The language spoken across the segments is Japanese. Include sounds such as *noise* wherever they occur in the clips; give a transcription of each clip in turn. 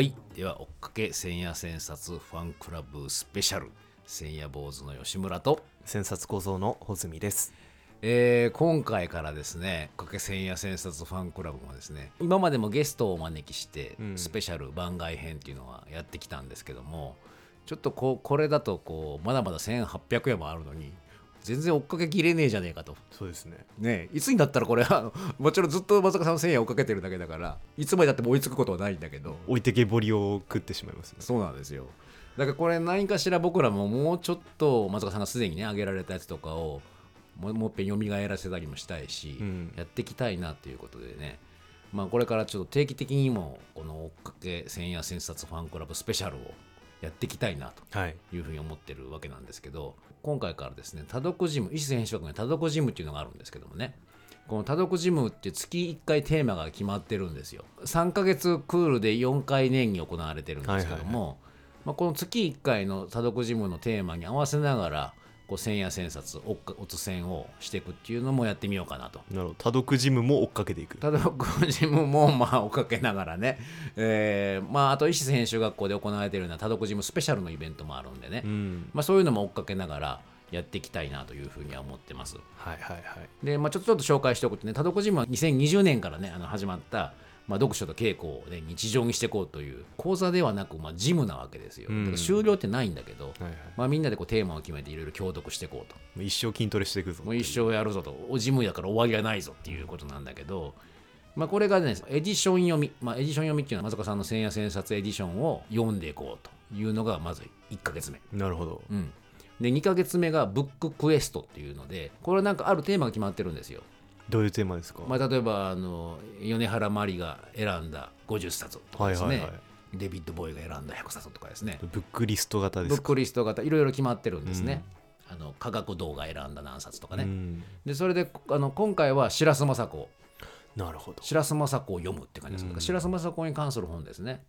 はい。では追っかけ千夜千冊ファンクラブスペシャル。千夜坊主の吉村と。千冊構造の穂積です。えー今回からですね「かけ千夜千冊ファンクラブ」もですね今までもゲストをお招きして、うん。スペシャル番外編っていうのはやってきたんですけどもちょっとこうこれだとこうまだまだ1800円もあるのに全然追っかけきれねえじゃねえかと。そうですね。ねえいつになったらこれあの *laughs* もちろんずっと松坂さんの1000円追っかけてるだけだからいつまでだっても追いつくことはないんだけど。置いてけぼりを食ってしまいますね。そうなんですよ。だからこれ何かしら僕らももうちょっと松坂さんがすでにね挙げられたやつとかをももう一遍蘇らせたりもしたいし、うん。やっていきたいなということでね。まあこれからちょっと定期的にもこの追っかけ千夜千冊ファンクラブスペシャルをやっていきたいなとはい。いうふうに思ってるわけなんですけど今回からですね多読ジム石瀬編集学に多読ジムっていうのがあるんですけどもね。この多読ジムって月1回テーマが決まってるんですよ。3ヶ月クールで4回年に行われてるんですけども、まあ、この月1回の多読ジムのテーマに合わせながらこう千夜千冊おっかおつ線をしていくっていうのもやってみようかなと。なるほど。多読ジムも追っかけていく。ただ僕ジムもまあ追っかけながらね、えーまああと石瀬編集学校で行われているような多読ジムスペシャルのイベントもあるんでね、うん。まあ、そういうのも追っかけながらやっていきたいなというふうには思ってます。はいはいはい。で、まあ、ちょっとちょっと紹介しておくとね、多読ジムは2020年からね、あの始まった、まあ、読書と稽古を、ね、日常にしていこうという講座ではなく、まあ、ジムなわけですよ。終了ってないんだけど、はいはい。まあ、みんなでこうテーマを決めていろいろ共読していこうと。一生筋トレしていくぞもう一生やるぞと、おジムだから終わりがないぞっていうことなんだけど、まあ、これがね、エディション読み、まあ、エディション読みっていうのは、松岡さんの千夜千冊エディションを読んでいこうというのが、まず1ヶ月目。なるほど。うん、で2ヶ月目がブッククエストっていうのでこれなんかあるテーマが決まってるんですよ、どういうテーマですか？まあ、例えばあの米原マリが選んだ50冊とかですね、はいはいはい。デビッド・ボーイが選んだ100冊とかですね。ブックリスト型ですか？ブックリスト型。いろいろ決まってるんですね、あの科学動画選んだ何冊とかね、うん。でそれであの今回は白洲雅子。なるほど。白洲雅子を読むって感じです、うん。白洲雅子に関する本ですね。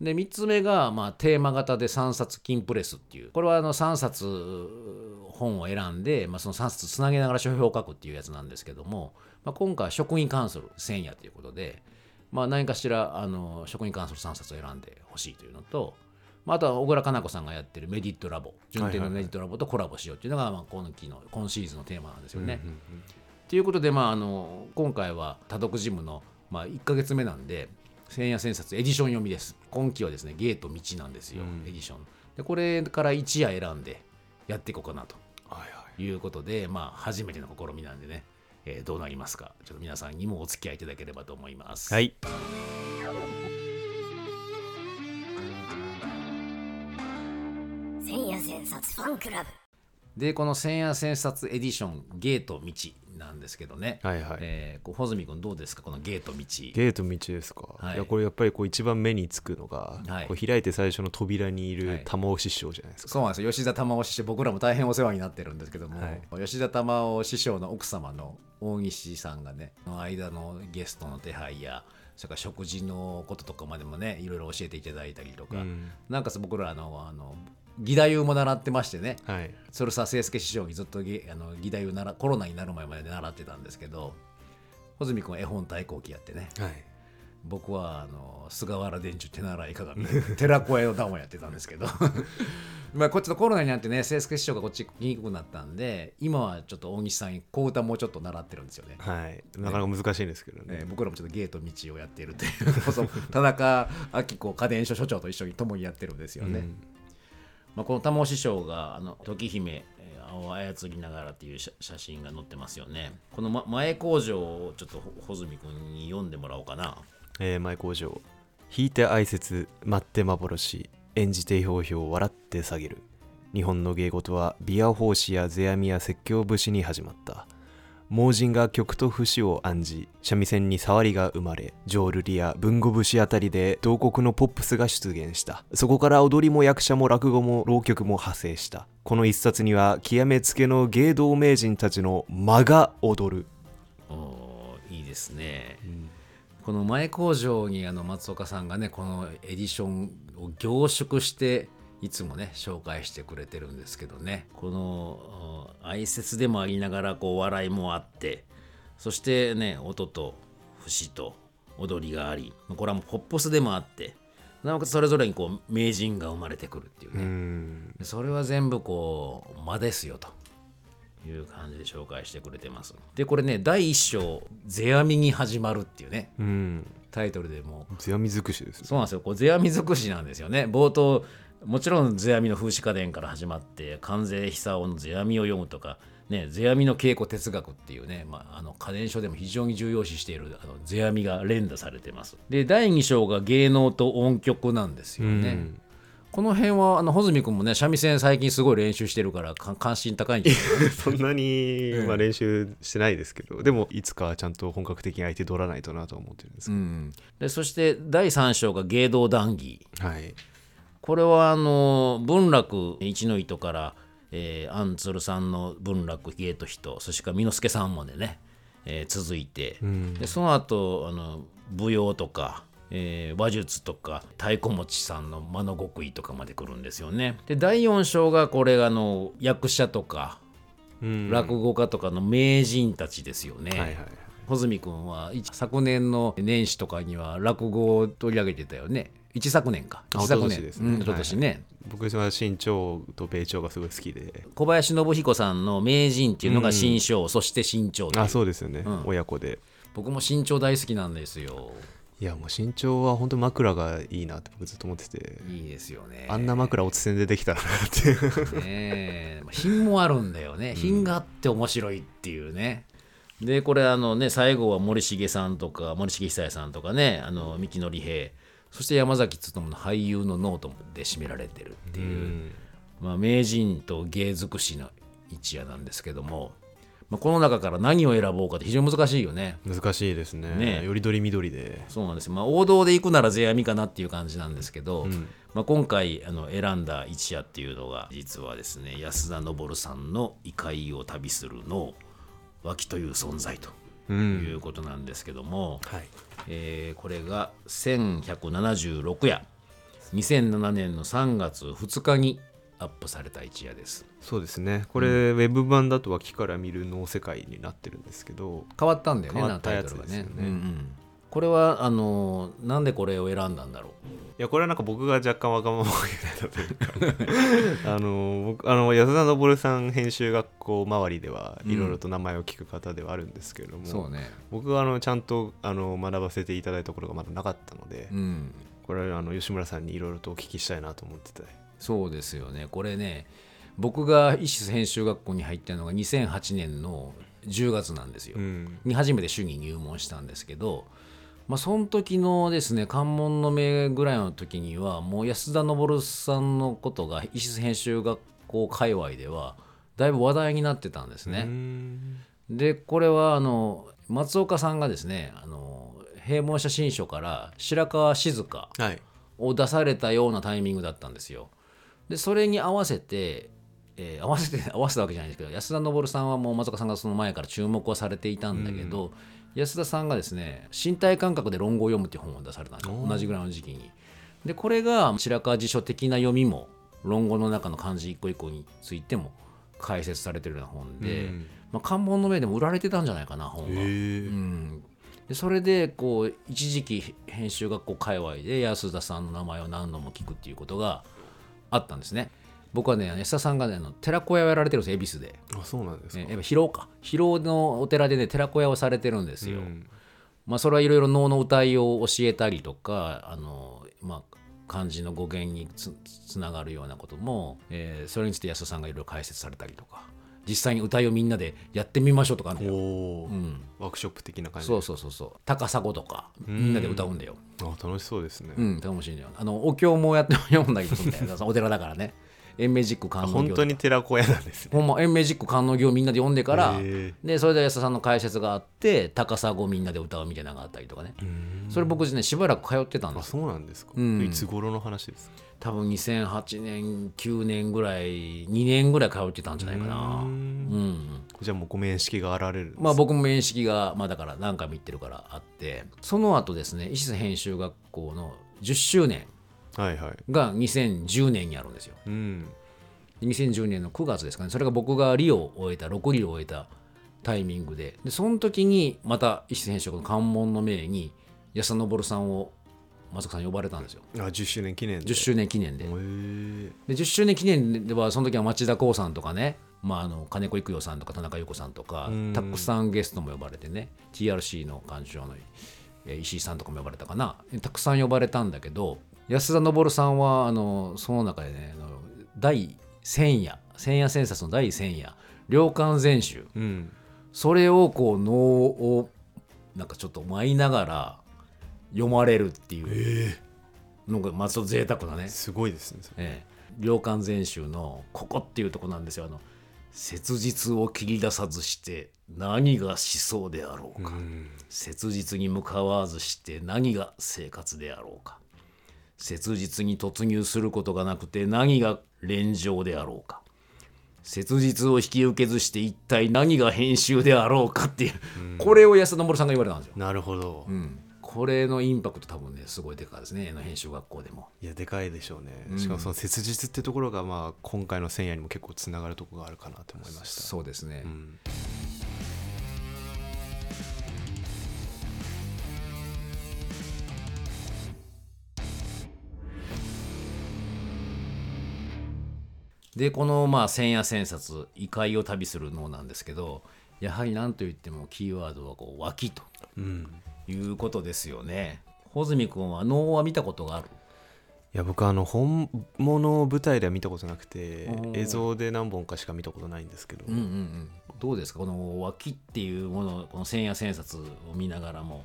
で3つ目が、まあ、テーマ型で3冊金プレスっていう。これはあの3冊本を選んで、まあ、その3冊つなげながら書評を書くっていうやつなんですけども、まあ、今回は食に関する千夜ということで、まあ、何かしらあの食に関する3冊を選んでほしいというのと、まあ、あとは小倉加奈子さんがやってるメディットラボ順天のメディットラボとコラボしようっていうのが、まあ、今期の今シーズンのテーマなんですよね。うんうんということで、まあ、あの今回は多読ジムの、まあ、1ヶ月目なんで千夜千冊エディション読みです。今期はですねゲート道なんですよ、うん。エディション。でこれから一夜選んでやっていこうかなと。はいうことで、まあ、初めての試みなんでね、えーどうなりますか。ちょっと皆さんにもお付き合いいただければと思います。はい。千夜千冊ファンクラブ。でこの千夜千冊エディションゲート道なんですけどね、はいはい。えーこう穂積君どうですか？このゲート道。ゲート道ですか、はい。い、やこれやっぱりこう一番目につくのが、はい。こう開いて最初の扉にいはい。る玉尾師匠じゃないですか、そうなんですよ。吉田玉緒師匠僕らも大変お世話になってるんですけども、はい。吉田玉緒師匠の奥様の大西さんがねの間のゲストの手配やそれから食事のこととかまでもねいろいろ教えていただいたりとか、うん。なんかさ僕らあのあの義太夫も習ってましてね。はい。鶴佐清介師匠にずっとぎあの義太夫ならコロナになる前まで習ってたんですけど穂積君は絵本対抗期やってね。はい。僕はあの菅原伝授手習い鏡で *laughs* 寺子屋の段をやってたんですけど。*laughs* まあこっちのコロナになってね清助師匠がこっち来にくくなったんで今はちょっと大西さんに小歌もうちょっと習ってるんですよね。はい。なかなか難しいんですけどね。えー僕らもちょっとゲート道をやっているという。田中明子家電所所長と一緒に共にやってるんですよね。うんまあ、この玉尾師匠があの時姫を操りながらっていう写写真が載ってますよね。この、ま、前工場をちょっと穂積君に読んでもらおうかな。えー、前工場引いて挨拶待って幻演じてひょうひょう笑って下げる日本の芸事はビア法師や世阿弥や説教節に始まった盲人が曲と節を案じ三味線に触りが生まれ浄瑠璃や文語節あたりで同国のポップスが出現した。そこから踊りも役者も落語も浪曲も派生した。この一冊には極めつけの芸道名人たちの間が踊る、おーいいですね。この前工場にあの松岡さんがねこのエディションを凝縮していつもね紹介してくれてるんですけどね。このうん哀説でもありながらこう笑いもあってそしてね音と節と踊りがありこれはもうポップスでもあってなおかつそれぞれにこう名人が生まれてくるっていううね、ん。それは全部こう間ですよと。いう感じで紹介してくれてます。でこれね第一章「世阿弥に始まる」っていうね。うん。タイトルでもう。世阿弥尽くしですねそうなんですよ。こう世阿弥尽くしなんですよね。冒頭もちろん世阿弥の風刺家電から始まって関税久夫の世阿弥を読むとかね世阿弥の稽古哲学っていうね、まあ、あの家電書でも非常に重要視しているあの世阿弥が連打されてます。で第2章が芸能と音曲なんですよね、うん。この辺はあの穂積君もね三味線最近すごい練習してるからか関心高いんじゃない？*laughs* そんなに、まあ、練習してないですけどでもいつかちゃんと本格的に相手取らないとなとは思ってるんですけうん、でそして第3章が芸道談義。ど、はいこれはあの文楽一の糸から、えー、安鶴さんの文楽芸と人そしてから美之助さんまでね、えー続いて、んでその後あの舞踊とか、えー話術とか太鼓持ちさんの間の極意とかまで来るんですよね。で第4章がこれあの役者とかうん落語家とかの名人たちですよね。はいはい穂積君は一昨年の年始とかには落語を取り上げてたよね一昨年か。あ一昨年。ですね。うん一昨年ね、僕は新潮と米朝がすごい好きで。小林信彦さんの名人っていうのが新章、そして新潮あそうですよね、ん。親子で。僕も新潮大好きなんですよ。いやもう新潮は本当枕がいいなって僕ずっと思ってて。いいですよね。あんな枕おつせんでできたらなっていう。ねえ。品もあるんだよね。品があって面白いっていうね、でこれあのね最後は森重さんとか森重久彌さんとかねあの三木のり平そして山崎努の俳優のノートで締められてるっていう、まあ、名人と芸尽くしの一夜なんですけども、まあ、この中から何を選ぼうかって非常に難しいよね。難しいですね。ね。よりどりみどりで。そうなんです。よ、まあ、王道で行くなら世阿弥かなっていう感じなんですけど、ん。まあ、今回あの選んだ一夜っていうのが実はですね安田昇さんの「異界を旅するの脇という存在とうん。いうことなんですけども、はいえーこれが1176夜。2007年の3月2日にアップされた一夜です。そうですね。これ、ウェブ版だと脇から見る脳世界になってるんですけど。変わったんだよね変わったやつですよね。うんうんこれはあのーなんでこれを選んだんだろいやこれはなんか僕が若干わがままを言うたというか。あの僕あの安田昇さん編集学校周りではいろいろと名前を聞く方ではあるんですけれども、うそうね。僕はあのちゃんとあの学ばせていただいたところがまだなかったので、うん。これはあの吉村さんにいろいろとお聞きしたいなと思ってて。そうですよね。これね僕が医師編集学校に入ったのが2008年の10月なんですよ、うん。に初めて主に入門したんですけど、まあ、その時のですね関門の目ぐらいの時にはもう安田昇さんのことが医師編集学校界隈ではだいぶ話題になってたんですうね。んでこれはあの松岡さんがですねあの閉門写真書から白川静香はいを出されたようなタイミングだったんですよ。でそれに合わせて、えー合わせて合わせたわけじゃないんですけど安田昇さんはもう松岡さんがその前から注目はされていたんだけど、安田さんがですね身体感覚で論語を読むっていう本を出されたんですよ同じぐらいの時期に。でこれが白川辞書的な読みも論語の中の漢字一個一個についても解説されてるような本で、うんまあ、関門の目でも売られてたんじゃないかな本が。うん、でそれでこう一時期編集学校界隈で安田さんの名前を何度も聞くっていうことがあったんですね。僕はね安田さんがねあの寺子屋をやられてるんです恵比寿で、あそうなんですか、ね、やっぱ広尾か。広尾のお寺でね寺子屋をされてるんですよ。うん。まあそれはいろいろ能の歌いを教えたりとかあの、まあ、漢字の語源につつながるようなことも、えーそれについて安田さんがいろいろ解説されたりとか。実際に歌いをみんなでやってみましょうとかあるんだよ。おお、うん。ワークショップ的な感じそうそうそうそう。高砂とかみんなで歌うんだよ。あ楽しそうですね、うん楽しいんだよ。あのお経もやって読んだりするんだよ。*laughs* お寺だからね延命実苦あ観音経本当に寺子屋なんですね。ほんま延命実苦観音経をみんなで読んでからへでそれで安田さんの解説があって高砂をみんなで歌うみたいなのがあったりとかね。うん。それ僕ねしばらく通ってたんであすそうなんですか、うん。いつ頃の話ですか？多分2008年9年ぐらい2年ぐらい通ってたんじゃないかな。ううん。ん。じゃあもうご面識があられるまあ僕も面識がまあだから何回も行ってるからあって。その後ですね医師編集学校の10周年が2010年にあるんですよ。うん。2010年の9月ですかね。それが僕がリオを終えた、6リオを終えたタイミングで、でその時にまた石選手の関門の命に安田昇さんを松岡さん呼ばれたんですよ。あ10周年記念で。10周年記念で。で10周年記念ではその時は町田光さんとかね、まあ、あの金子育代さんとか田中裕子さんとかうん。たくさんゲストも呼ばれてね TRC の幹事長のえー石井さんとかも呼ばれたかな。たくさん呼ばれたんだけど安田昇さんはあのその中でねあの第千夜千夜千冊の第千夜良寛全集。うん。それをこう能をなんかちょっと舞いながら読まれるっていうのがまあちょっと贅沢なね。すごいですねええ、良寛全集のここっていうとこなんですよ。あの切実を切り出さずして何が思想であろうか、うん。切実に向かわずして何が生活であろうか切実に突入することがなくて何が連城であろうか。切実を引き受けずして一体何が編集であろうかっていう、これを安田昇さんが言われたんですよ。なるほど、うん、これのインパクト多分ねすごいでかいですねの編集学校でも。いやでかいでしょうね、うん。しかもその切実ってところがまあ今回の千夜にも結構つながるところがあるかなと思いました。そうですね、でこのまあ千夜千冊異界を旅する能なんですけどやはり何と言ってもキーワードはこう脇とうんいうことですよね。穂積君は能は見たことがある？いや僕あの本物を舞台では見たことなくて映像で何本かしか見たことないんですけど、うんうんうん。どうですか？この脇っていうものこの千夜千冊を見ながらも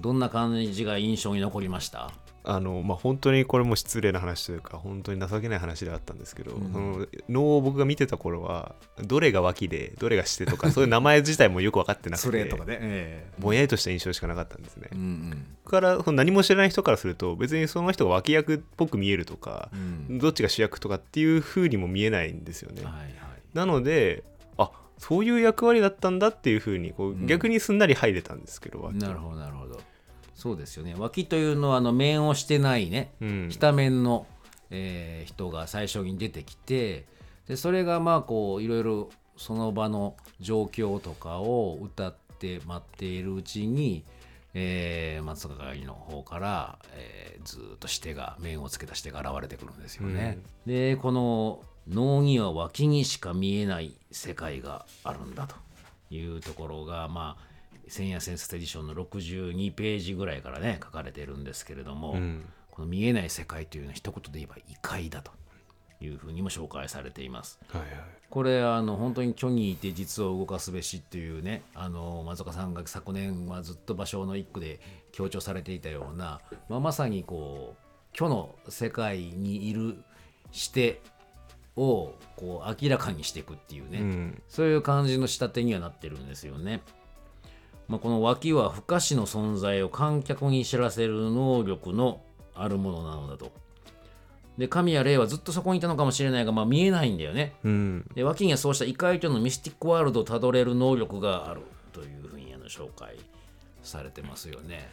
どんな感じが印象に残りました？あのまあ本当にこれも失礼な話というか本当に情けない話ではあったんですけど、うん。その能を僕が見てた頃はどれが脇でどれがしてとか *laughs* そういう名前自体もよく分かってなくてね。えぼんやりとした印象しかなかったんですね。え、うん。からその何も知らない人からすると別にその人が脇役っぽく見えるとかうんうん。どっちが主役とかっていう風にも見えないんですよね。はいはい。なのであそういう役割だったんだっていう風にこううん。逆にすんなり入れたんですけど、脇。なるほどなるほどそうですよね。脇というのはあの面をしてないね。うん。下面の、えー人が最初に出てきてでそれがまあこういろいろその場の状況とかを歌って待っているうちに、えー松坂の方から、えーずーっとしてが面をつけたしてが現れてくるんですよね。でこの能には脇にしか見えない世界があるんだというところがまあ千夜千冊エディションの62ページぐらいからね書かれてるんですけれども、うんこの見えない世界というのは一言で言えば異界だというふうにも紹介されています。はいはいこれあの本当に虚にいて実を動かすべしっていうねあの松岡さんが昨年はずっと芭蕉の一句で強調されていたような、まあ、まさにこう虚の世界にいるしてをこう明らかにしていくっていうね、うんそういう感じの仕立てにはなってるんですよね。まあ、この脇は不可視の存在を観客に知らせる能力のあるものなのだと。で神谷霊はずっとそこにいたのかもしれないが、まあ、見えないんだよね。うんで脇にはそうした異界とのミスティックワールドをたどれる能力があるというふうにあの紹介されてますよね。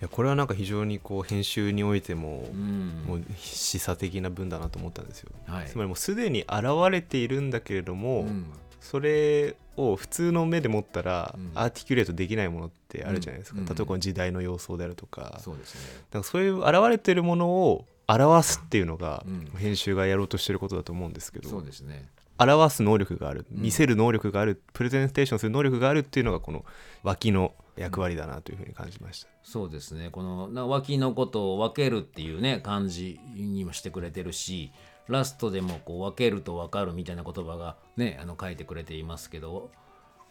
いやこれはなんか非常にこう編集においても、うんもう示唆的な文だなと思ったんですよ、はいつまりもうすでに現れているんだけれども、うんそれを普通の目で持ったらうん。アーティキュレートできないものってあるじゃないですか、うん。例えばこの時代の様相であるとか,、そうですね。なんかそういう現れているものを表すっていうのがうん。編集がやろうとしてることだと思うんですけど、そうですね。表す能力がある。うん。見せる能力がある、プレゼンテーションする能力があるっていうのがこの脇の役割だなというふうに感じました。そうですね。このな脇のことを分けるっていうね感じにもしてくれてるしラストでもこう分けると分かるみたいな言葉がねあの書いてくれていますけど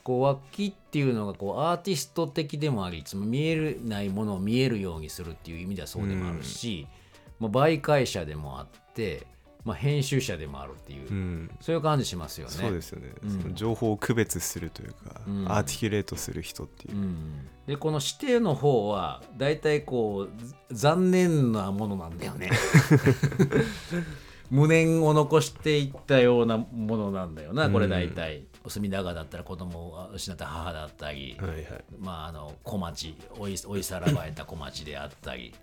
こう脇っていうのがこうアーティスト的でもありいつも見えないものを見えるようにするっていう意味ではそうでもあるし、まあ、媒介者でもあって、まあ、編集者でもあるっていう、うん。そういう感じしますよね。そうですよね、うん。その情報を区別するというか、うん。アーティキュレートする人っていう。う、ん、でこの指定の方は大体こうず残念なものなんだよね *laughs* 無念を残していったようなものなんだよなこれ大体、隅田川だったら子供を失った母だったり、はいはい。まああの小町追い追いさらばれた小町であったり、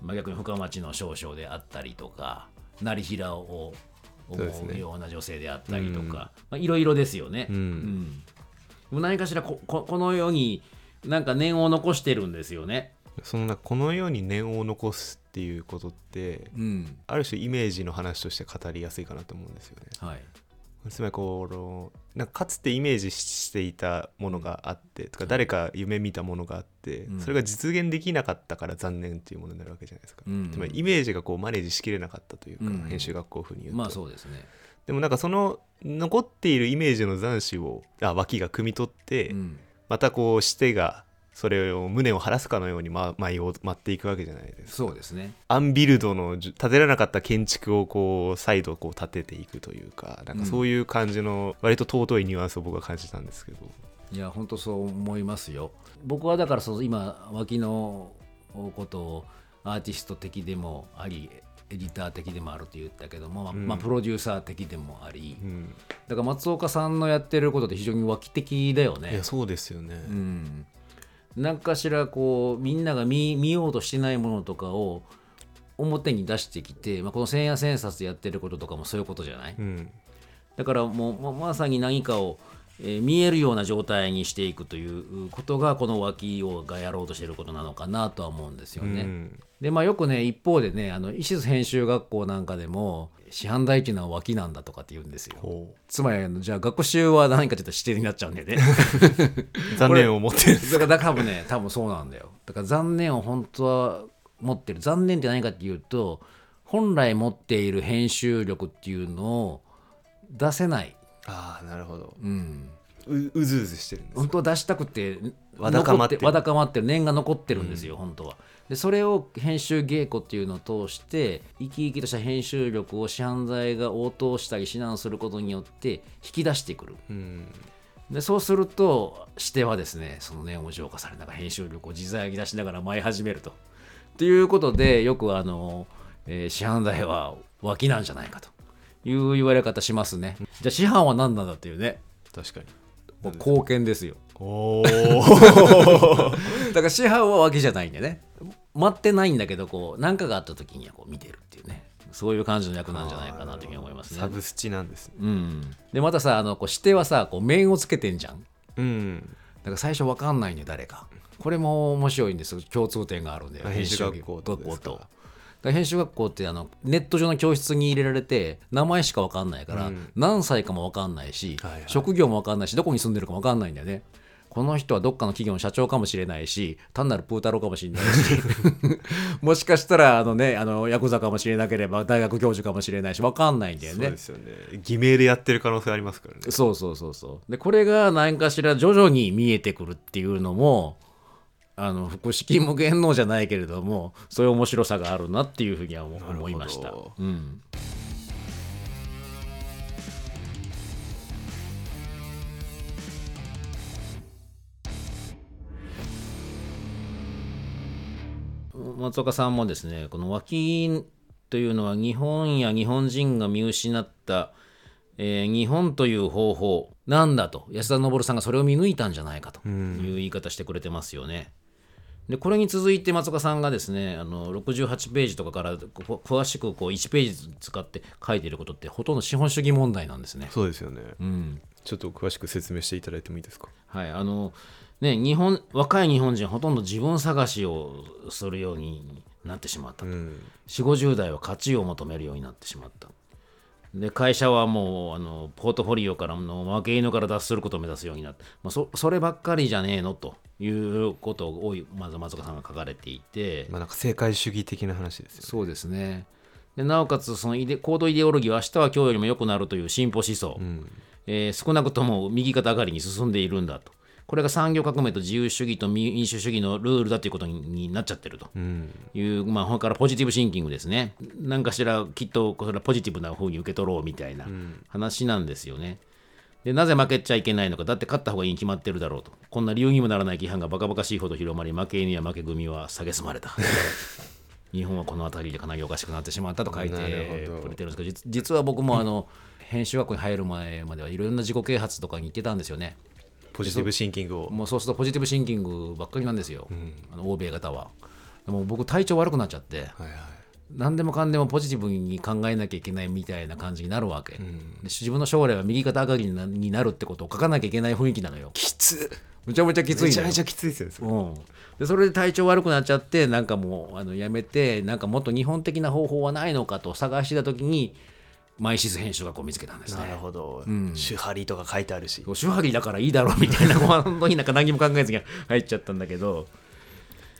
まあ、逆に深町の少々であったりとか成平を思そうような女性であったりとか、まあ、いろいろですよね。うん。うん。何かしらこここの世になんか念を残してるんですよね。そんかこのように念を残すっていうことってうん。ある種イメージの話として語りやすいかなと思うんですよね。はい。つまりこのなんかかつてイメージしていたものがあってとか誰か夢見たものがあって、うん。それが実現できなかったから残念っていうものになるわけじゃないですか、うんつまりイメージがこうマネージしきれなかったというか、うん。編集学校風に言うと、まあそうですね。でもなんかその残っているイメージの残滓をあ脇が汲み取って、うん。またこうしてがそれを胸を晴らすかのようにま舞を舞っていくわけじゃないですか。そうですね。アンビルドの建てられなかった建築をこう再度こう建てていくというかなんかそういう感じの割と尊いニュアンスを僕は感じたんですけど、いや本当そう思いますよ。僕はだからその今脇のことをアーティスト的でもありエディター的でもあると言ったけども、まあうん。まあプロデューサー的でもありうん。だから松岡さんのやってることって非常に脇的だよね。いやそうですよね、うん、何かしらこうみんなが見見ようとしてないものとかを表に出してきて、まあ、この千夜千冊でやってることとかもそういうことじゃない、うん。だからもうままさに何かを、えー見えるような状態にしていくということがこの脇をがやろうとしてることなのかなとは思うんですよね。うんでまあよくね一方でねあの石津編集学校なんかでも師範代っていうのは脇なんだとかって言うんですよ。ほつまりじゃあ学習は何かちょっと指定になっちゃうんだよね。う *laughs* 残念を持ってるだから多分ね多分そうなんだよだから残念を本当は持ってる残念って何かっていうと本来持っている編集力っていうのを出せない、ああなるほど。うん、ううずうずしてるんです本当は出したくてわだかまってわだかまってる。念が残ってるん。ですよ、本当は。でそれを編集稽古っていうのを通して生き生きとした編集力を師範剤が応答したり指南することによって引き出してくる。うん。でそうするとしてはですねその念を浄化されながら編集力を自在に出しながら舞い始めると。ということでよくあの、えー師範代は脇なんじゃないかという言われ方しますね。じゃあ師範は何なんだっていうね。確かに。もう貢献ですよ。おお *laughs* だから師範は脇じゃないんでね。待ってないんだけどこう何かがあった時にはこう見てるっていうね。そういう感じの役なんじゃないかなというふうに思いますね。サ。ブスチなんですね。うん、でまたさあのこう指定はさこう面をつけてんじゃん。うん。だから最初わかんないんだよ誰か。これも面白いんですよ。共通点があるんだよ。あ編集学校と編集学校ってあのネット上の教室に入れられて名前しかわかんないから、うん。何歳かもわかんないし、はいはい。職業もわかんないしどこに住んでるかもわかんないんだよね。この人はどっかの企業の社長かもしれないし単なるプータローかもしれないし *laughs* もしかしたらあのねあのヤクザかもしれなければ大学教授かもしれないしわかんないんだよね。そうですよね。偽名でやってる可能性ありますからね。そうそうそうそう。で、これが何かしら徐々に見えてくるっていうのも、あの、複式無限能じゃないけれども、そういう面白さがあるなっていうふうには思いました。うん。松岡さんもですね、この脇というのは日本や日本人が見失った、えー日本という方法なんだと安田昇さんがそれを見抜いたんじゃないかという言い方してくれてますよね。でこれに続いて松岡さんがですねあの68ページとかからこ詳しくこう1ページ使って書いていることってほとんど資本主義問題なんですね。そうですよね。うん。ちょっと詳しく説明していただいてもいいですか？はい、あのね日本若い日本人はほとんど自分探しをするようになってしまったと。うん。4 5 0代は価値を求めるようになってしまったで会社はもうあのポートフォリオからの負け犬から脱することを目指すようになった、まあ、そそればっかりじゃねえのということをまず松岡さんが書かれていて、まあなんか正解主義的な話ですよね。そうですね。でなおかつそのイデ行動イデオロギーは明日は今日よりも良くなるという進歩思想、うん。えー少なくとも右肩上がりに進んでいるんだとこれが産業革命と自由主義と民主主義のルールだということにになっちゃってるとうんいう、まあ、ほからポジティブシンキングですね。なんかしらきっとそれはポジティブな風に受け取ろうみたいな話なんですよね。でなぜ負けちゃいけないのか、だって勝った方がいいに決まってるだろうと。こんな理由にもならない規範がバカバカしいほど広まり、負け犬や負け組は蔑まれた。*laughs* 日本はこの辺りでかなりおかしくなってしまったと書いてくれてるんですけど、実実は僕もあの編集学校に入る前まではいろんな自己啓発とかに行ってたんですよね。ポジティブシンキングを。もうそうするとポジティブシンキングばっかりなんですよ、あの欧米型は。でも僕体調悪くなっちゃって、はいはい。何でもかんでもポジティブに考えなきゃいけないみたいな感じになるわけ、で自分の将来は右肩上がりになるってことを書かなきゃいけない雰囲気なのよ。きつ。めちゃめちゃきついめちゃめちゃきついですよねそれ。うん、でそれで体調悪くなっちゃってなんかもうあのやめてなんかもっと日本的な方法はないのかと探してた時にマイシス編集学を見つけたんですね。なるほど、ん。手張りとか書いてあるし。手張りだからいいだろうみたいなもう本当になんか何も考えずに入っちゃったんだけど。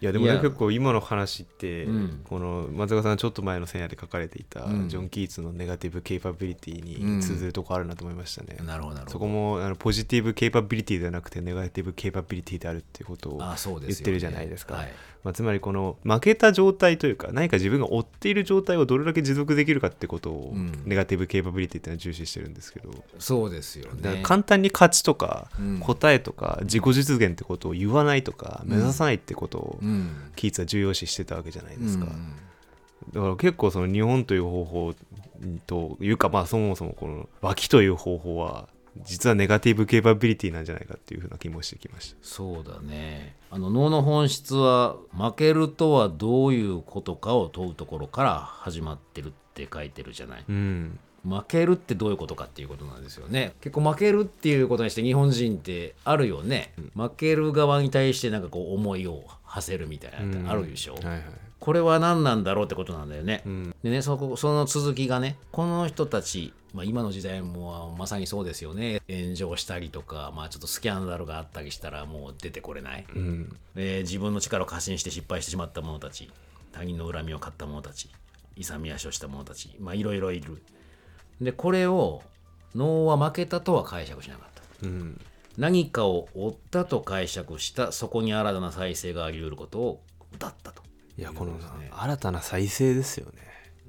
いやでもね結構今の話って、うん。この松岡さんちょっと前の線やで書かれていた、うん。ジョン・キーツのネガティブ・ケイパビリティうん。に通ずるとこあるなと思いましたね、なるほどなるほど。そこもあのポジティブ・ケイパビリティではなくてネガティブ・ケイパビリティであるっていうことをあそうですよね。言ってるじゃないですか。はいまあ、つまりこの負けた状態というか何か自分が追っている状態をどれだけ持続できるかってことを、うん。ネガティブ・ケイパビリティっていうのは重視してるんですけど、そうですよだからね簡単に勝ちとか、うん。答えとか自己実現ってことを言わないとか目指さないってことを、うん。キーツは重要視してたわけじゃないですか、うん。だから結構その日本という方法というかまあそもそもこの脇という方法は実はネガティブ・ケイパビリティなんじゃないかっていうふうな気もしてきました。そうだね。あの脳の本質は負けるとはどういうことかを問うところから始まってるって書いてるじゃない。うん。負けるってどういうことかっていうことなんですよね。結構負けるっていうことにして日本人ってあるよね、負ける側に対してなんかこう思いを馳せるみたいなのってあるでしょ、はいはい。これは何なんだろうってことなんだよね、うん。でねそこその続きがねこの人たち、まあ、今の時代もまさにそうですよね。炎上したりとか、まあ、ちょっとスキャンダルがあったりしたらもう出てこれない、うん。えー自分の力を過信して失敗してしまった者たち他人の恨みを買った者たち勇み足をした者たちまあいろいろいる。でこれを能は負けたとは解釈しなかった。うん。何かを追ったと解釈したそこに新たな再生があり得ることを歌ったと。いやこの新たな再生ですよね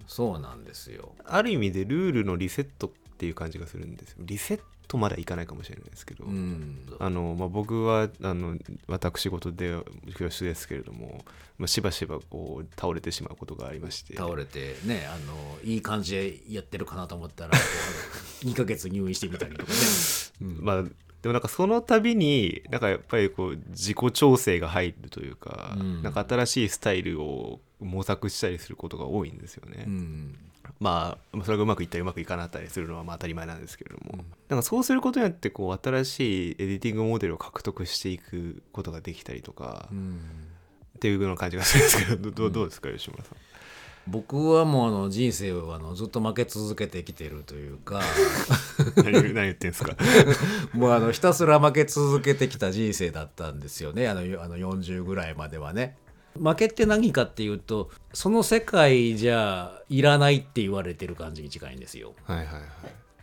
そうなんですよ。ある意味でルールのリセットっていう感じがするんですよ。リセットまではいかないかもしれないですけど、うん。あのまあ、僕はあの私事で教師ですけれども、まあ、しばしばこう倒れてしまうことがありまして。倒れてねあのいい感じでやってるかなと思ったらこう *laughs* 2ヶ月入院してみたりとかね、う *laughs* んまあでもなんかその度になんかやっぱりこう自己調整が入るというか、うん。なんか新しいスタイルを模索したりすることが多いんですよね。うん。まあそれがうまくいったりうまくいかなかったりするのはまあ当たり前なんですけれども、なんかそうすることによってこう新しいエディティングモデルを獲得していくことができたりとか、うん。っていうような感じがするんですけどどどうどうですか吉村さん？僕はもうあの人生をあのずっと負け続けてきてるというか何 *laughs* 何言ってんですか？*laughs* もうあのひたすら負け続けてきた人生だったんですよねあのあの40ぐらいまではね。負けって何かっていうとその世界じゃいらないって言われてる感じに近いんですよ。はいはいはい。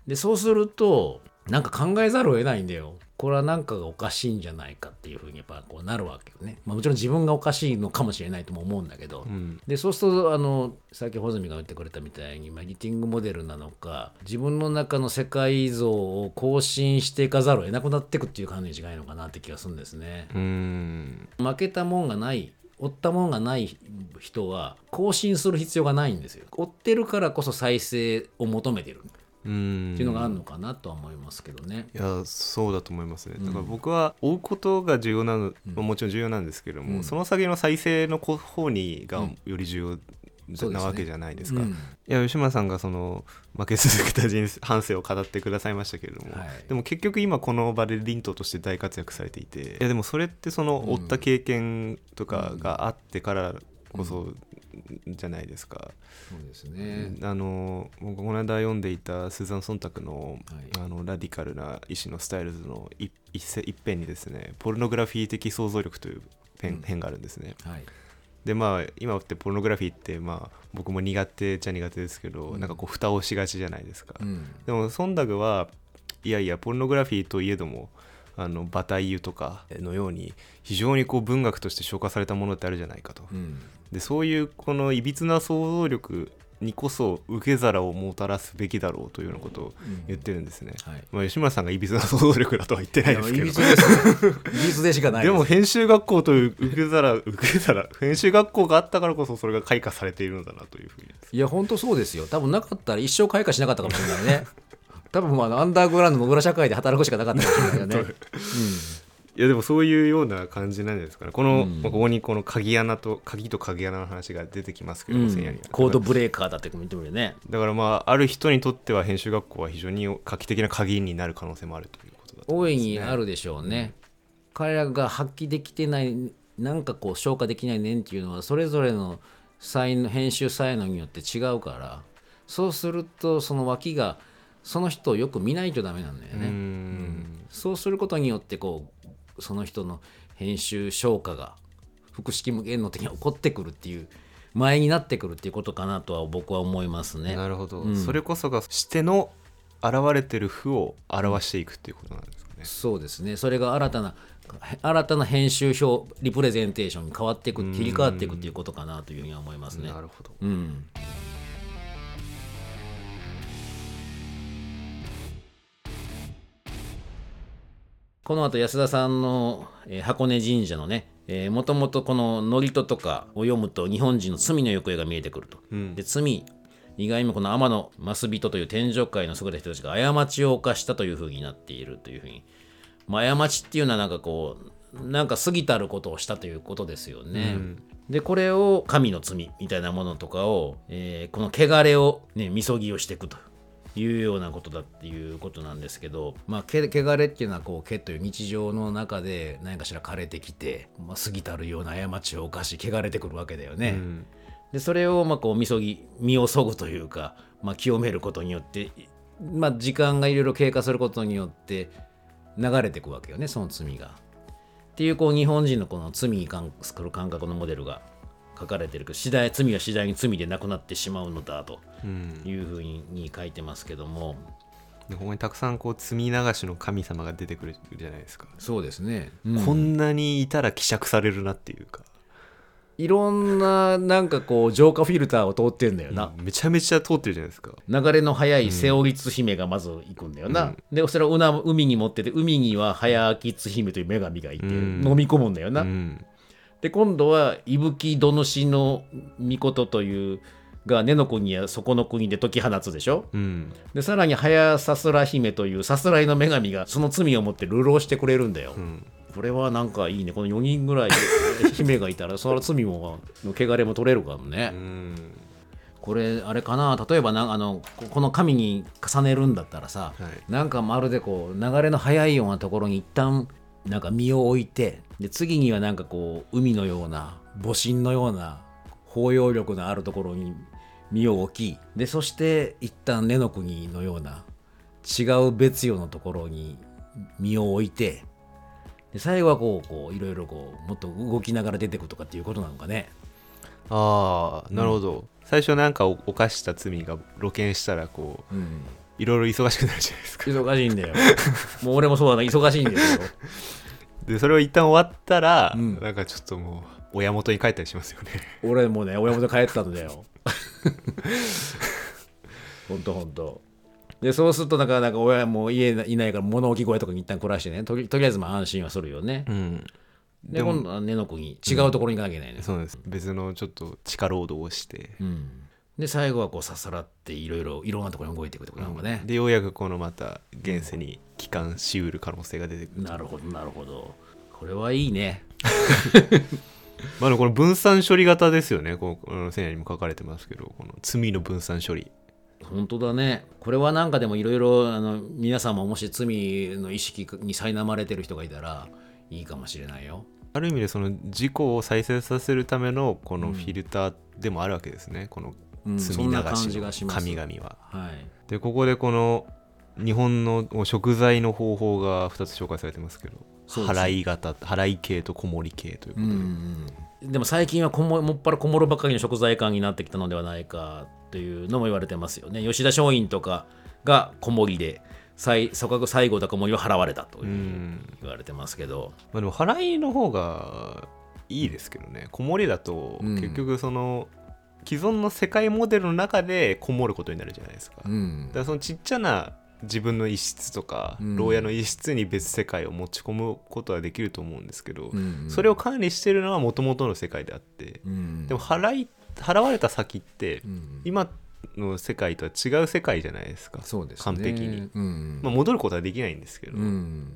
でそうするとなんか考えざるを得ないんだよ。これは何かがおかしいんじゃないかっていうふうにやっぱこうなるわけよね。まあ、もちろん自分がおかしいのかもしれないとも思うんだけど、うんでそうするとあのさっき穂積が言ってくれたみたいにまあエディティングモデルなのか自分の中の世界像を更新していかざるを得なくなっていくっていう感じに違いのかなって気がするんですね。うーん負けたもんがない追ったもんがない人は更新する必要がないんですよ。追ってるからこそ再生を求めてるっていうのがあるのかなとは思いますけどね。いやそうだと思いますね。だから僕は追うことが重要なの、まあもちろん重要なんですけれども、うん。その先の再生の方にがうん。より重要そうですねなわけじゃないですか。うん。いや吉村さんがその負け続けた人生反省を語ってくださいましたけれども、はい。でも結局今この場でリントとして大活躍されていていやでもそれってその追った経験とかがあってからこそじゃないですか。そうですね。あの僕この間読んでいたスーザン・ソンタクの,、はいあのラディカルな医師のスタイルズの一一せ一編にですねポルノグラフィー的想像力という編,、うん編があるんですね。はい。でまあ今ってポルノグラフィーってまあ僕も苦手っちゃ苦手ですけど、うんなんかこう蓋をしがちじゃないですか。うん。でもソンダグはいやいやポルノグラフィーといえどもあのバタイユとかのように非常にこう文学として消化されたものってあるじゃないかと。うん。でそういうこのいびつな想像力にこそ受け皿をもたらすべきだろうというようなことを言ってるんですね。はい。まあ、吉村さんがいびつな想像力だとは言ってないですけどいびつです。*laughs* いびつでしかないでも編集学校という受け皿受け皿編集学校があったからこそそれが開花されているのだなというふうにいや、本当そうですよ。多分なかったら一生開花しなかったかもしれないね。多分あのアンダーグラウンドの裏社会で働くしかなかったかもしれないよね。*laughs* いやでもそういうような感じなんですかね。この、うん。まあここにこの鍵穴と鍵と鍵穴の話が出てきますけども、うん。千夜にはコードブレーカーだって言ってもいいよね。だからまあある人にとっては編集学校は非常に画期的な鍵になる可能性もあるということだと思大いいますね。にあるでしょうね。彼らが発揮できてないなんかこう消化できないねんっていうのはそれぞれの才能編集才能によって違うから。そうするとその脇がその人をよく見ないとダメなんだよね。うん。そうすることによってこうその人の編集消化が複式無限の的に起こってくるっていう前になってくるっていうことかなとは僕は思いますね。なるほど、うん。それこそがしての現れてる負を表していくっていうことなんですかね、そうですね。それが新たな新たな編集表リプレゼンテーションに変わっていく切り替わっていくっていうことかなというふうには思いますね。なるほど。うんこの後安田さんの、えー箱根神社のねもともとこの祝詞とかを読むと日本人の罪の行方が見えてくると。うんで罪意外にもこの天野増人という天上界の優れた人たちが過ちを犯したというふうになっているというふうに、まあ、過ちっていうのはなんかこうなんか過ぎたることをしたということですよね。うんでこれを神の罪みたいなものとかを、えーこの汚れをねみそぎをしていくというようなことだっていうことなんですけど、まあ、け汚れっていうのはこう毛という日常の中で何かしら枯れてきて、まあ、過ぎたるような過ちを犯し汚れてくるわけだよね。うんでそれをまあこうみそぎ身をそぐというか、まあ、清めることによって、まあ、時間がいろいろ経過することによって流れていくわけよねその罪が。っていうこう日本人のこの罪に関する感覚のモデルが書かれてるけど次第罪は次第に罪でなくなってしまうのだというふうに書いてますけどもでここにたくさんこう積み流しの神様が出てくるじゃないですか、そうですね、こんなにいたら希釈されるなっていうか、いろんななんかこう浄化フィルターを通ってるんだよな。めちゃめちゃ通ってるじゃないですか流れの速いセオリツ姫がまず行くんだよな。うんで、それを海に持ってて、海には早明津姫という女神がいて、飲み込むんだよな。うんで、今度は、伊吹殿氏の御事という、が根の国やそこの国で解き放つでしょ？うんで、さらに早さすら姫というさすらいの女神がその罪を持って流浪してくれるんだよ。うんこれはなんかいいね。この4人ぐらい姫がいたら、その罪も、の汚れも取れるからね。うんこれあれかな？例えばなあのここの紙に重ねるんだったらさ、はいなんかまるでこう流れの速いようなところに一旦なんか身を置いてで次にはなんかこう海のような母神のような包容力のあるところに身を置きでそして一旦根の国のような違う別世のところに身を置いてで最後はこうこういろいろこうもっと動きながら出てくるとかっていうことなのかね。ああなるほど、最初なんか犯した罪が露見したらこううんいろいろ忙しくなるじゃないですか忙しいんだよ。もう俺もそうだな、忙しいんですよ。*laughs* でそれを一旦終わったら、うんなんかちょっともう親元に帰ったりしますよね俺もね、親元帰ってたんだよ。*laughs* ほんとほんと。で、そうすると、なかなか親も家いないから物置小屋とかに一旦暮らしてね、とりとりあえずまあ安心はするよね。うんで、今度は根の国、違うところに行かなきゃいけないね。そうです別のちょっと地下労働をして、うん。で、最後はこうささらっていろいろ、いろんなところに動いていくってことなのかね。でようやくこのまた現世に帰還しうる可能性が出てくるなるほど、なるほど。これはいいね。*laughs* まあ、この分散処理型ですよねこのセニアにも書かれてますけどこの罪の分散処理本当だね。これはなんかでもいろいろ、あの、皆さんももし罪の意識に苛まれてる人がいたら、いいかもしれないよ。ある意味でその事故を再生させるためのこのフィルターでもあるわけですね、このうん罪そ流しの神々は。はい。でここでこの日本の食材の方法が2つ紹介されてますけど払い型払い系とこもり系ということで、うんでも最近はこももっぱらこもるばっかりの食材感になってきたのではないかというのも言われてますよね。吉田松陰とかがこもりで最最後だこもりを払われたといううん言われてますけど、まあ、でも払いの方がいいですけどね。こもりだとうん。結局その既存の世界モデルの中でこもることになるじゃないですか、だうん。からそのちっちゃな自分の一室とか、うん。牢屋の一室に別世界を持ち込むことはできると思うんですけど、うんそれを管理してるのはもともとの世界であって、うん。でも払い払われた先って、うん今の世界とは違う世界じゃないですか。そうですね。完璧に、うんまあ、戻ることはできないんですけど、うん。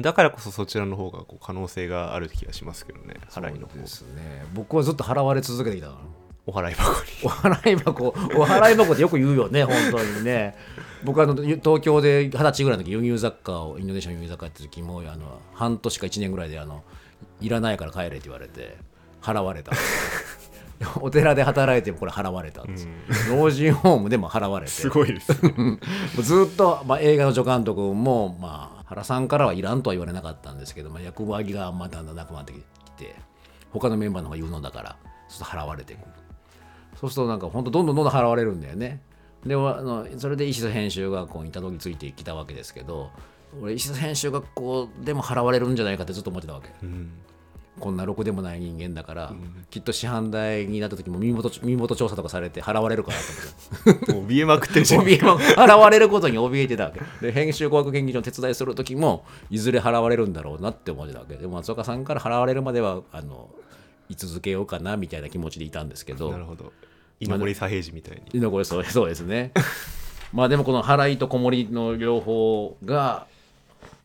だからこそそちらの方がこう可能性がある気がしますけどね払いの方。そうですね。僕はずっと払われ続けてきたからお払い箱に。*laughs* お払い箱。お払い箱ってよく言うよね本当にね。僕あの東京で二十歳ぐらいの時輸入雑貨をインドネシアの輸入雑貨やった時もあの半年か1年ぐらいであのいらないから帰れって言われて払われた。*laughs* お寺で働いてもこれ払われたんですよ、老人ホームでも払われて。すごいですね。*laughs* もうずっと、まあ、映画の助監督も、まあ、原さんからはいらんとは言われなかったんですけど、まあ、役割がまだんだんなくなってきて他のメンバーの方が言うのだからちょっと払われていくそうするとなんか本当どんどんどんどん払われるんだよね。であのそれで石津編集学校にたどり着いてきたわけですけど俺石津編集学校でも払われるんじゃないかってずっと思ってたわけ。うんこんなろくでもない人間だから、きっと市販代になった時も身元身元調査とかされて払われるかなと思って。もう見えまくってるじゃん。怯えま *laughs* 払われることに怯えてたわけ。で編集工学研究所の手伝いする時もいずれ払われるんだろうなって思ってたわけ。でも松岡さんから払われるまではあの居続けようかなみたいな気持ちでいたんですけど。なるほど。居残り左平次みたいに。居残りそうそうですね。*laughs* まあでもこの払いと子守りの両方が、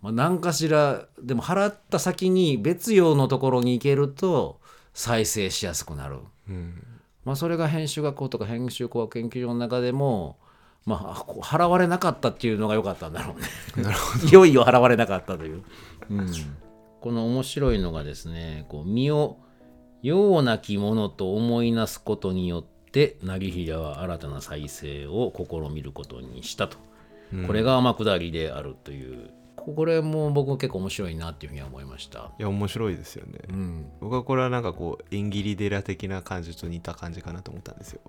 まあ、何かしらでも払った先に別用のところに行けると再生しやすくなる。うん。まあ、それが編集学校とか編集工学研究所の中でも、まあ、払われなかったっていうのが良かったんだろうね。なるほ *laughs* いよいよ払われなかったという。うん。この面白いのがですね、こう身をようなきものと思いなすことによって、成平は新たな再生を試みることにしたと。どこれが天下りであるという。これも僕結構面白いなっていうふうには思いました。いや面白いですよね、うん。僕はこれはなんかこう縁切り寺的な感じと似た感じかなと思ったんですよ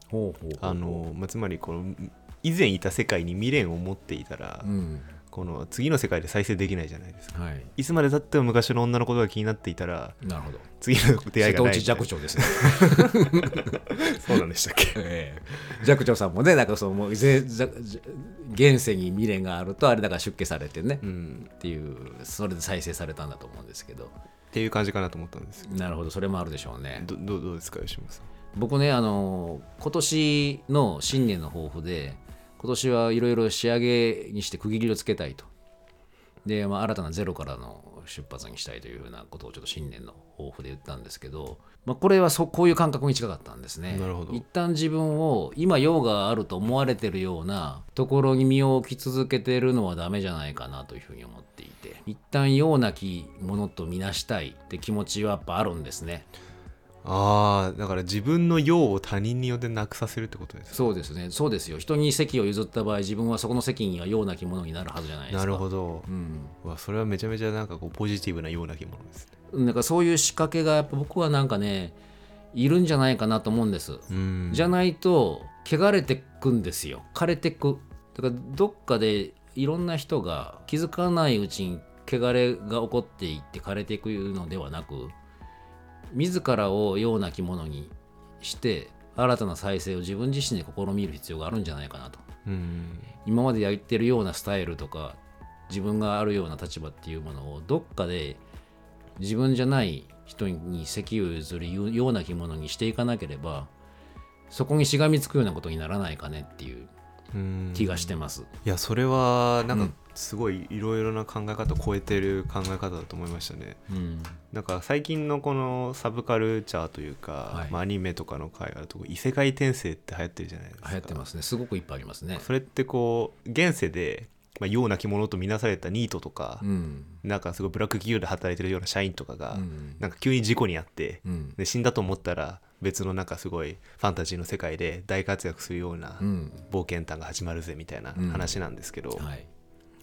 あの、まあ、つまりこの以前いた世界に未練を持っていたら、うん。この次の世界で再生できないじゃないですか。はい。いつまでたっても昔の女のことが気になっていたらなるほど。次の出会いがない。瀬戸内寂聴ですね。*laughs* そうなんでしたっけ？*laughs* ええ。寂聴さんもねなんかそうもうぜざじ現世に未練があるとあれだから出家されてね、っうん。ていうそれで再生されたんだと思うんですけど。っていう感じかなと思ったんですよなるほどそれもあるでしょうね。どどうどうですか吉村さん？僕ねあの今年の新年の抱負で今年はいろいろ仕上げにして区切りをつけたいと。で、まあ、新たなゼロからの出発にしたいというふうなことをちょっと新年の抱負で言ったんですけど、まあ、これはそこういう感覚に近かったんですね。なるほど。一旦自分を今用があると思われてるようなところに身を置き続けてるのはダメじゃないかなというふうに思っていて一旦用なきものとみなしたいって気持ちはやっぱあるんですねああだから自分の用を他人によってなくさせるってことですかそうですね。そうですよ。人に席を譲った場合自分はそこの席には用なきものになるはずじゃないですか。なるほど、うん、うわそれはめちゃめちゃなんかこうポジティブなような着物ですね。なんかそういう仕掛けがやっぱ僕はなんかねいるんじゃないかなと思うんです、うん。じゃないと汚れてくんですよ。枯れてく。だからどっかでいろんな人が気づかないうちに汚れが起こっていって枯れていくのではなく自らをような着物にして新たな再生を自分自身で試みる必要があるんじゃないかなと。うん。今までやってるようなスタイルとか自分があるような立場っていうものをどっかで自分じゃない人に席を譲るような着物にしていかなければそこにしがみつくようなことにならないかねっていううん気がしてます。いやそれはなんかうんすごいいろいろな考え方を超えてる考え方だと思いましたね。うん、なんか最近のこのサブカルチャーというか、はい。まあ、アニメとかの会話だと異世界転生って流行ってるじゃないですか。流行ってますね。すごくいっぱいありますね。それってこう現世で、まあ、ような着物とみなされたニートとか、うん。なんかすごいブラック企業で働いてるような社員とかが、うん。なんか急に事故に遭って、うん。で死んだと思ったら別のなんかすごいファンタジーの世界で大活躍するようなうん。冒険譚が始まるぜみたいな話なんですけど、はい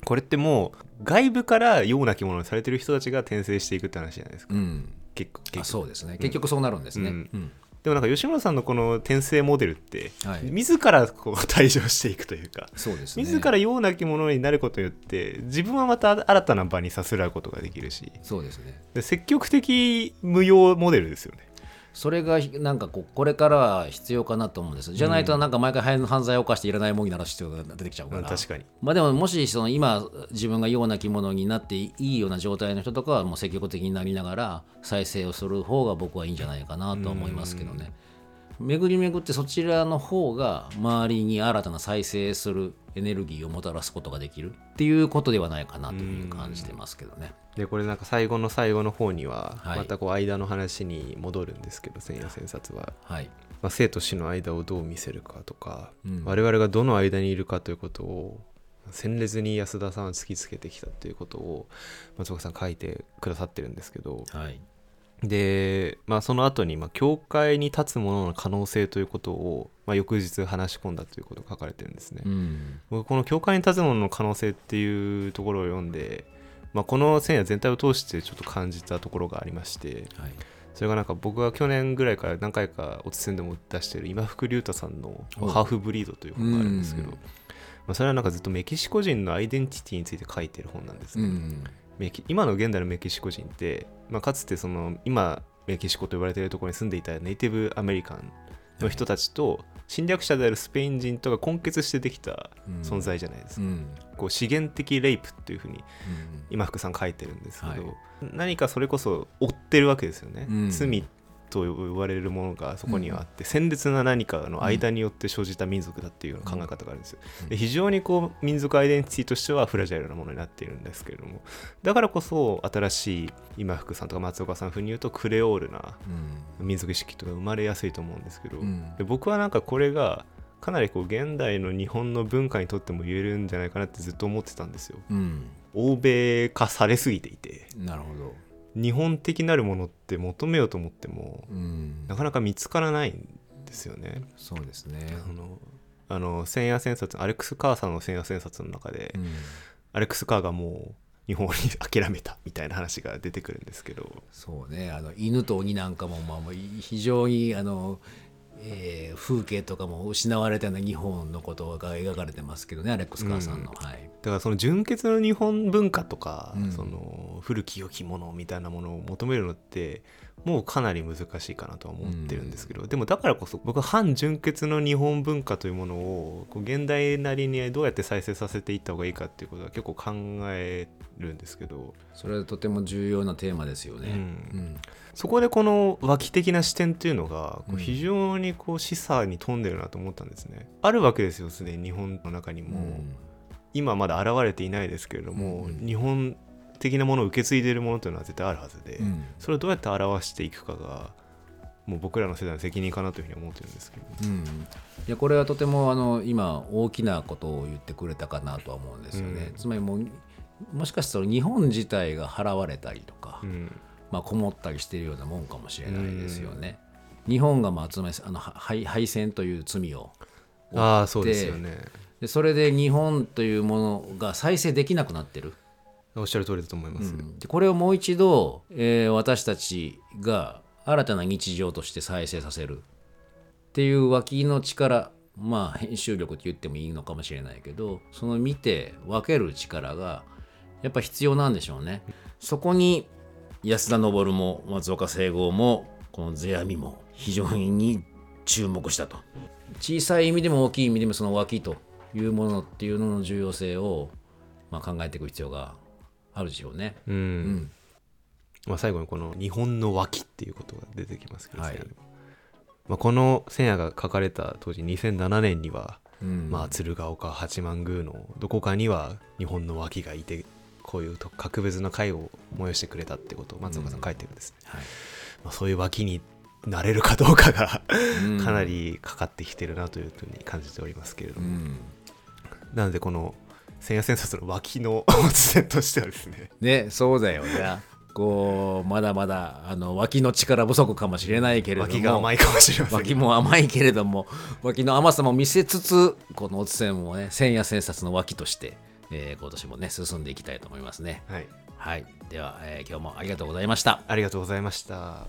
これってもう外部からような着物にされてる人たちが転生していくって話じゃないですか、うん、結構そうですね。結局そうなるんですね。うん。うん。でもなんか吉村さんのこの転生モデルって、はい。自らこう退場していくというかそうですね。自らような着物になることによって自分はまた新たな場にさすらうことができるしそうですね。で積極的無用モデルですよねそれがなんかこうこれからは必要かなと思うんです。じゃないとなんか毎回犯罪を犯していらないものになる必要が出てきちゃうから、うん確かに。まあでももしその今自分がような着物になっていいような状態の人とかはもう積極的になりながら再生をする方が僕はいいんじゃないかなと思いますけどね巡り巡ってそちらの方が周りに新たな再生するエネルギーをもたらすことができるっていうことではないかなというふうに感じてますけどね。でこれなんか最後の最後の方にははい。またこう間の話に戻るんですけど千夜千冊は。はい。まあ、生と死の間をどう見せるかとか、うん。我々がどの間にいるかということを鮮烈に安田さんは突きつけてきたということを松岡さん書いてくださってるんですけどはいで、まあ、その後にまあ教会に立つものの可能性ということを、まあ、翌日話し込んだということが書かれてるんですね。うん。僕この教会に立つものの可能性っていうところを読んで、まあ、この線や全体を通してちょっと感じたところがありましてはい。それがなんか僕が去年ぐらいから何回かおつせんでも出している今福龍太さんの「おハーフブリード」という本があるんですけど、うん。まあ、それはなんかずっとメキシコ人のアイデンティティについて書いてる本なんですね。うん今の現代のメキシコ人って、まあ、かつてその今メキシコと呼ばれているところに住んでいたネイティブアメリカンの人たちと侵略者であるスペイン人とが根結してできた存在じゃないですか、うん。こう資源的レイプっていうふうにうん。今福さん書いてるんですけど、はい。何かそれこそ追ってるわけですよね、うん。罪と呼ばれるものがそこにはあって、鮮烈な何かの間によって生じた民族だっていう考え方があるんですよ、うん。で非常にこう民族アイデンティティとしてはフラジャイルなものになっているんですけれどもだからこそ新しい今福さんとか松岡さん風に言うとクレオールなうん。民族意識とか生まれやすいと思うんですけど、うん。で僕はなんかこれがかなりこう現代の日本の文化にとっても言えるんじゃないかなってずっと思ってたんですよ。うん。欧米化されすぎていて。なるほど日本的なるものって求めようと思ってもうん。なかなか見つからないんですよね。そうですね。あのあの千夜千冊アレックス・カーさんの千夜千冊の中で、うん。アレックス・カーがもう日本に諦めたみたいな話が出てくるんですけど。そうね。あの犬と鬼なんかもまあ非常にあの、えー風景とかも失われたような日本のことが描かれてますけどねアレックス・カーさんの、はいだからその純潔の日本文化とか、うんその古き良きものみたいなものを求めるのってもうかなり難しいかなとは思ってるんですけど、でもだからこそ僕は反純潔の日本文化というものをこう現代なりにどうやって再生させていった方がいいかっていうことは結構考えるんですけどそれはとても重要なテーマですよね。うんうんそこでこの脇的な視点っていうのがこううん非常にこう示唆に富んでるなと思ったんですね。あるわけですよすでに日本の中にも。うん今まだ現れていないですけれども、うんうん。日本的なものを受け継いでいるものというのは絶対あるはずで、うん。それをどうやって表していくかがもう僕らの世代の責任かなというふうに思ってるんですけど、うんいやこれはとてもあの今大きなことを言ってくれたかなとは思うんですよね。うん。つまりもうもしかしたら日本自体が払われたりとか、うん。まあ、こもったりしてるようなもんかもしれないですよね。日本がまあつまりあのは敗敗戦という罪を負ってああそうですよねでそれで日本というものが再生できなくなってる。おっしゃる通りだと思います、うんでこれをもう一度、えー私たちが新たな日常として再生させるっていう脇の力まあ編集力って言ってもいいのかもしれないけどその見て分ける力がやっぱ必要なんでしょうね。そこに安田登も松岡聖剛もこの世阿弥も非常に注目したと。小さい意味でも大きい意味でもその脇というものっていうのの重要性を、まあ、考えていく必要があるでしょうね。うん。うん。まあ、最後にこの「日本の脇」っていうことが出てきますけど、はい。まあ、この千夜が書かれた当時2007年には、うん。まあ、鶴岡八幡宮のどこかには日本の脇がいてこういうと格別な会を催してくれたってことを松岡さん書いてるんですね、はいまあ、そういう脇になれるかどうかがうん。かなりかかってきてるなというふうに感じておりますけれども、うんなのでこの千夜千冊の脇の発言としてはですね。ねそうだよねこうまだまだあの脇の力不足かもしれないけれども。脇が甘いかもしれません脇も甘いけれども脇の甘さも見せつつこのおつせんもね千夜千冊の脇として、えー今年もね進んでいきたいと思いますね。はい。はい。では、えー今日もありがとうございました。ありがとうございました